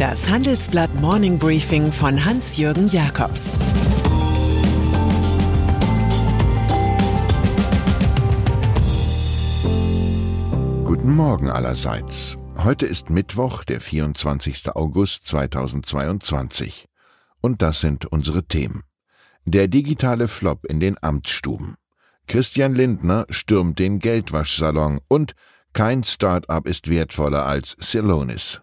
Das Handelsblatt Morning Briefing von Hans-Jürgen Jakobs Guten Morgen allerseits. Heute ist Mittwoch, der 24. August 2022. Und das sind unsere Themen. Der digitale Flop in den Amtsstuben. Christian Lindner stürmt den Geldwaschsalon und kein Start-up ist wertvoller als Celonis.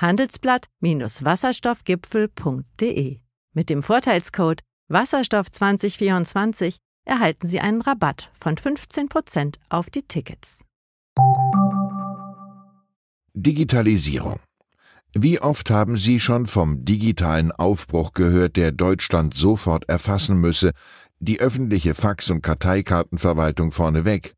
handelsblatt-wasserstoffgipfel.de. Mit dem Vorteilscode Wasserstoff 2024 erhalten Sie einen Rabatt von 15% auf die Tickets. Digitalisierung. Wie oft haben Sie schon vom digitalen Aufbruch gehört, der Deutschland sofort erfassen müsse, die öffentliche Fax- und Karteikartenverwaltung vorneweg?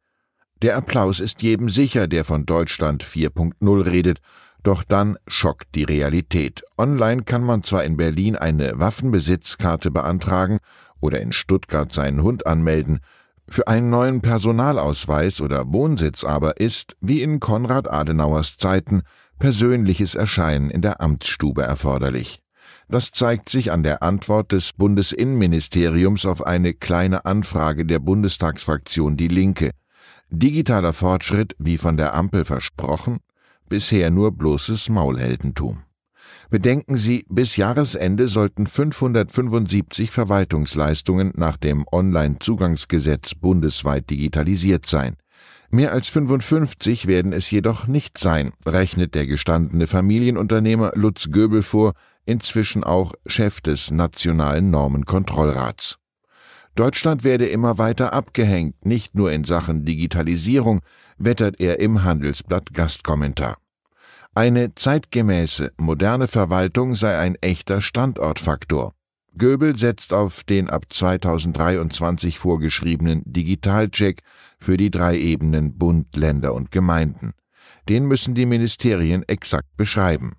Der Applaus ist jedem sicher, der von Deutschland 4.0 redet, doch dann schockt die Realität. Online kann man zwar in Berlin eine Waffenbesitzkarte beantragen oder in Stuttgart seinen Hund anmelden, für einen neuen Personalausweis oder Wohnsitz aber ist, wie in Konrad Adenauers Zeiten, persönliches Erscheinen in der Amtsstube erforderlich. Das zeigt sich an der Antwort des Bundesinnenministeriums auf eine kleine Anfrage der Bundestagsfraktion Die Linke. Digitaler Fortschritt, wie von der Ampel versprochen, bisher nur bloßes Maulheldentum. Bedenken Sie, bis Jahresende sollten 575 Verwaltungsleistungen nach dem Onlinezugangsgesetz bundesweit digitalisiert sein. Mehr als 55 werden es jedoch nicht sein, rechnet der gestandene Familienunternehmer Lutz Göbel vor, inzwischen auch Chef des Nationalen Normenkontrollrats. Deutschland werde immer weiter abgehängt, nicht nur in Sachen Digitalisierung, wettert er im Handelsblatt Gastkommentar. Eine zeitgemäße, moderne Verwaltung sei ein echter Standortfaktor. Göbel setzt auf den ab 2023 vorgeschriebenen Digitalcheck für die drei Ebenen Bund, Länder und Gemeinden. Den müssen die Ministerien exakt beschreiben.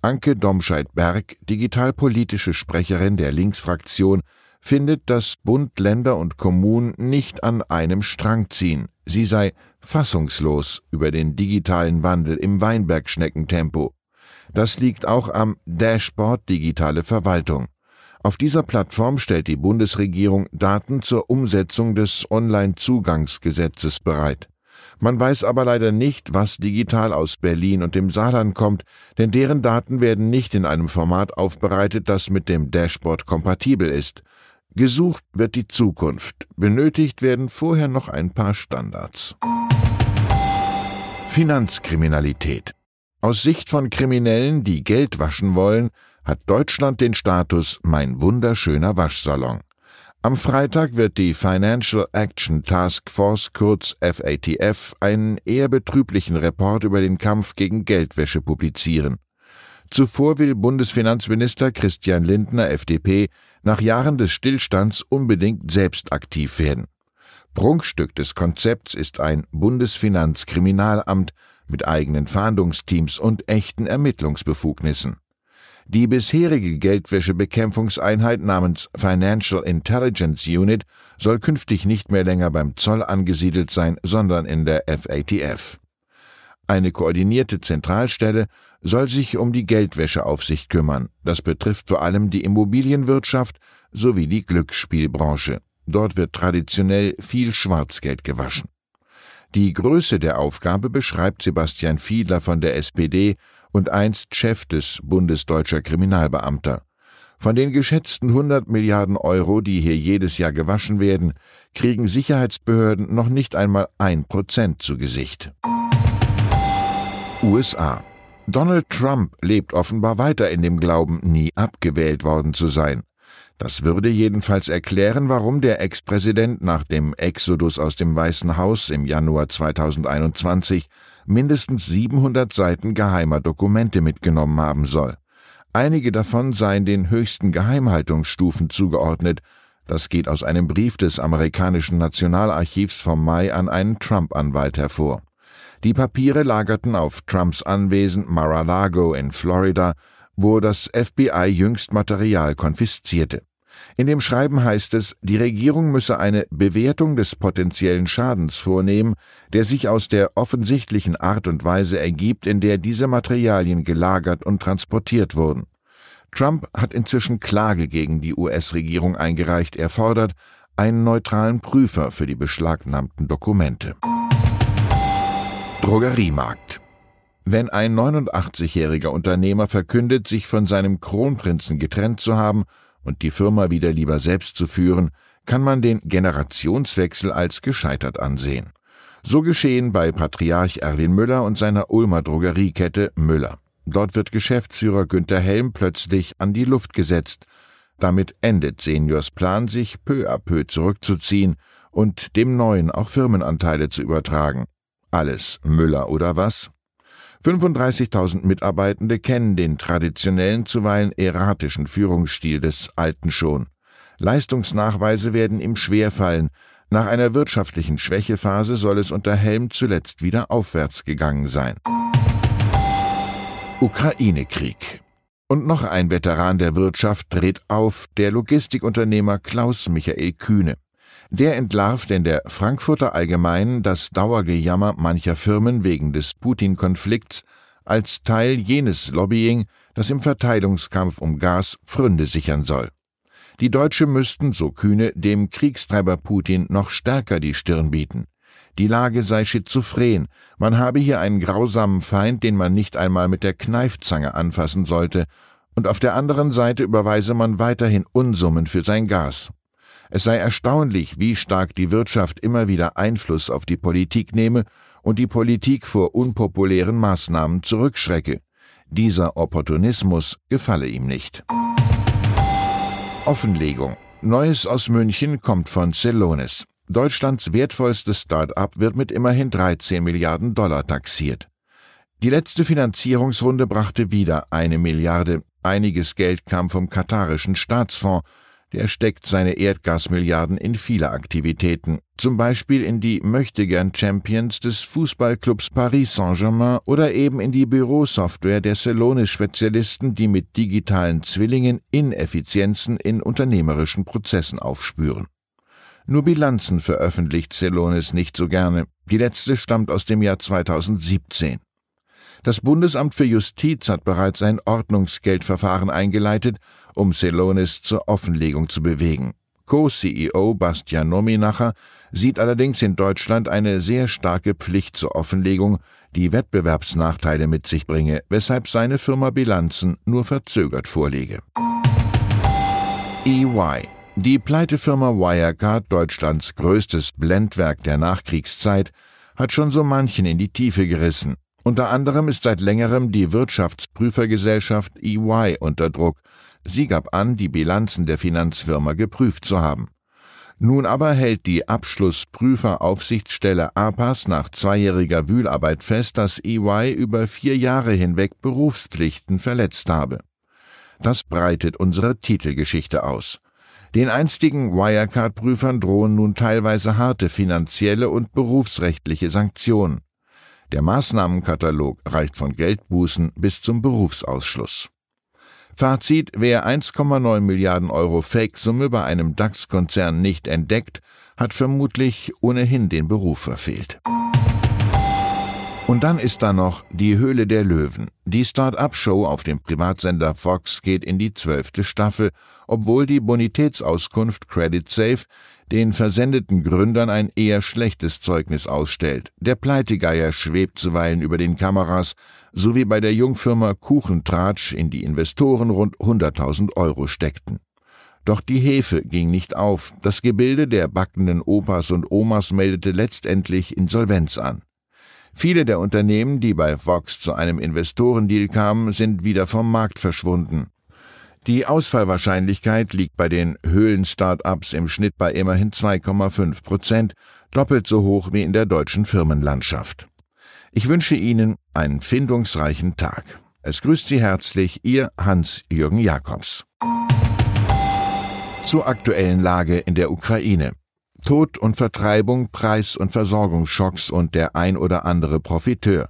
Anke Domscheit-Berg, digitalpolitische Sprecherin der Linksfraktion, findet, dass Bund, Länder und Kommunen nicht an einem Strang ziehen. Sie sei fassungslos über den digitalen Wandel im Weinbergschneckentempo. Das liegt auch am Dashboard Digitale Verwaltung. Auf dieser Plattform stellt die Bundesregierung Daten zur Umsetzung des Onlinezugangsgesetzes bereit. Man weiß aber leider nicht, was digital aus Berlin und dem Saarland kommt, denn deren Daten werden nicht in einem Format aufbereitet, das mit dem Dashboard kompatibel ist. Gesucht wird die Zukunft, benötigt werden vorher noch ein paar Standards. Finanzkriminalität. Aus Sicht von Kriminellen, die Geld waschen wollen, hat Deutschland den Status mein wunderschöner Waschsalon. Am Freitag wird die Financial Action Task Force kurz FATF einen eher betrüblichen Report über den Kampf gegen Geldwäsche publizieren. Zuvor will Bundesfinanzminister Christian Lindner FDP nach Jahren des Stillstands unbedingt selbst aktiv werden. Prunkstück des Konzepts ist ein Bundesfinanzkriminalamt mit eigenen Fahndungsteams und echten Ermittlungsbefugnissen. Die bisherige Geldwäschebekämpfungseinheit namens Financial Intelligence Unit soll künftig nicht mehr länger beim Zoll angesiedelt sein, sondern in der FATF. Eine koordinierte Zentralstelle soll sich um die Geldwäscheaufsicht kümmern. Das betrifft vor allem die Immobilienwirtschaft sowie die Glücksspielbranche. Dort wird traditionell viel Schwarzgeld gewaschen. Die Größe der Aufgabe beschreibt Sebastian Fiedler von der SPD und einst Chef des Bundesdeutscher Kriminalbeamter. Von den geschätzten 100 Milliarden Euro, die hier jedes Jahr gewaschen werden, kriegen Sicherheitsbehörden noch nicht einmal ein Prozent zu Gesicht. USA. Donald Trump lebt offenbar weiter in dem Glauben, nie abgewählt worden zu sein. Das würde jedenfalls erklären, warum der Ex-Präsident nach dem Exodus aus dem Weißen Haus im Januar 2021 mindestens 700 Seiten geheimer Dokumente mitgenommen haben soll. Einige davon seien den höchsten Geheimhaltungsstufen zugeordnet. Das geht aus einem Brief des amerikanischen Nationalarchivs vom Mai an einen Trump-Anwalt hervor. Die Papiere lagerten auf Trumps Anwesen Mar-a-Lago in Florida, wo das FBI jüngst Material konfiszierte. In dem Schreiben heißt es, die Regierung müsse eine Bewertung des potenziellen Schadens vornehmen, der sich aus der offensichtlichen Art und Weise ergibt, in der diese Materialien gelagert und transportiert wurden. Trump hat inzwischen Klage gegen die US-Regierung eingereicht. Er fordert einen neutralen Prüfer für die beschlagnahmten Dokumente. Drogeriemarkt wenn ein 89-jähriger Unternehmer verkündet, sich von seinem Kronprinzen getrennt zu haben und die Firma wieder lieber selbst zu führen, kann man den Generationswechsel als gescheitert ansehen. So geschehen bei Patriarch Erwin Müller und seiner Ulmer Drogeriekette Müller. Dort wird Geschäftsführer Günter Helm plötzlich an die Luft gesetzt. Damit endet Seniors Plan, sich peu à peu zurückzuziehen und dem Neuen auch Firmenanteile zu übertragen. Alles Müller oder was? 35.000 Mitarbeitende kennen den traditionellen, zuweilen erratischen Führungsstil des Alten schon. Leistungsnachweise werden ihm schwerfallen. Nach einer wirtschaftlichen Schwächephase soll es unter Helm zuletzt wieder aufwärts gegangen sein. Ukraine-Krieg. Und noch ein Veteran der Wirtschaft dreht auf, der Logistikunternehmer Klaus Michael Kühne. Der entlarvt in der Frankfurter Allgemeinen das Dauergejammer mancher Firmen wegen des Putin-Konflikts als Teil jenes Lobbying, das im Verteilungskampf um Gas Pfründe sichern soll. Die Deutsche müssten, so Kühne, dem Kriegstreiber Putin noch stärker die Stirn bieten. Die Lage sei schizophren, man habe hier einen grausamen Feind, den man nicht einmal mit der Kneifzange anfassen sollte, und auf der anderen Seite überweise man weiterhin Unsummen für sein Gas. Es sei erstaunlich, wie stark die Wirtschaft immer wieder Einfluss auf die Politik nehme und die Politik vor unpopulären Maßnahmen zurückschrecke. Dieser Opportunismus gefalle ihm nicht. Offenlegung. Neues aus München kommt von Celonis. Deutschlands wertvollstes Start-up wird mit immerhin 13 Milliarden Dollar taxiert. Die letzte Finanzierungsrunde brachte wieder eine Milliarde. Einiges Geld kam vom katarischen Staatsfonds, der steckt seine Erdgasmilliarden in viele Aktivitäten, zum Beispiel in die Möchtegern-Champions des Fußballclubs Paris Saint-Germain oder eben in die Bürosoftware der Celonis-Spezialisten, die mit digitalen Zwillingen Ineffizienzen in unternehmerischen Prozessen aufspüren. Nur Bilanzen veröffentlicht Celonis nicht so gerne. Die letzte stammt aus dem Jahr 2017. Das Bundesamt für Justiz hat bereits ein Ordnungsgeldverfahren eingeleitet, um Celonis zur Offenlegung zu bewegen. Co-CEO Bastian Nominacher sieht allerdings in Deutschland eine sehr starke Pflicht zur Offenlegung, die Wettbewerbsnachteile mit sich bringe, weshalb seine Firma Bilanzen nur verzögert vorlege. EY Die Pleitefirma Wirecard, Deutschlands größtes Blendwerk der Nachkriegszeit, hat schon so manchen in die Tiefe gerissen. Unter anderem ist seit längerem die Wirtschaftsprüfergesellschaft EY unter Druck. Sie gab an, die Bilanzen der Finanzfirma geprüft zu haben. Nun aber hält die Abschlussprüferaufsichtsstelle APAS nach zweijähriger Wühlarbeit fest, dass EY über vier Jahre hinweg Berufspflichten verletzt habe. Das breitet unsere Titelgeschichte aus. Den einstigen Wirecard-Prüfern drohen nun teilweise harte finanzielle und berufsrechtliche Sanktionen. Der Maßnahmenkatalog reicht von Geldbußen bis zum Berufsausschluss. Fazit, wer 1,9 Milliarden Euro Fake-Summe bei einem DAX-Konzern nicht entdeckt, hat vermutlich ohnehin den Beruf verfehlt. Und dann ist da noch die Höhle der Löwen. Die Start-up-Show auf dem Privatsender Fox geht in die zwölfte Staffel, obwohl die Bonitätsauskunft Credit Safe den versendeten Gründern ein eher schlechtes Zeugnis ausstellt. Der Pleitegeier schwebt zuweilen über den Kameras, so wie bei der Jungfirma Kuchentratsch, in die Investoren rund 100.000 Euro steckten. Doch die Hefe ging nicht auf. Das Gebilde der backenden Opas und Omas meldete letztendlich Insolvenz an. Viele der Unternehmen, die bei Vox zu einem Investorendeal kamen, sind wieder vom Markt verschwunden. Die Ausfallwahrscheinlichkeit liegt bei den Höhlen-Startups im Schnitt bei immerhin 2,5 Prozent, doppelt so hoch wie in der deutschen Firmenlandschaft. Ich wünsche Ihnen einen findungsreichen Tag. Es grüßt Sie herzlich Ihr Hans-Jürgen Jakobs. Zur aktuellen Lage in der Ukraine. Tod und Vertreibung, Preis- und Versorgungsschocks und der ein oder andere Profiteur.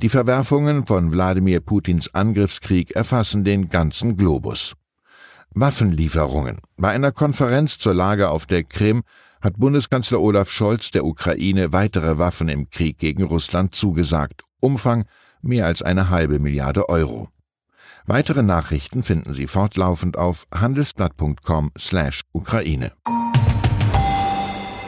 Die Verwerfungen von Wladimir Putins Angriffskrieg erfassen den ganzen Globus. Waffenlieferungen. Bei einer Konferenz zur Lage auf der Krim hat Bundeskanzler Olaf Scholz der Ukraine weitere Waffen im Krieg gegen Russland zugesagt. Umfang mehr als eine halbe Milliarde Euro. Weitere Nachrichten finden Sie fortlaufend auf handelsblatt.com/Ukraine.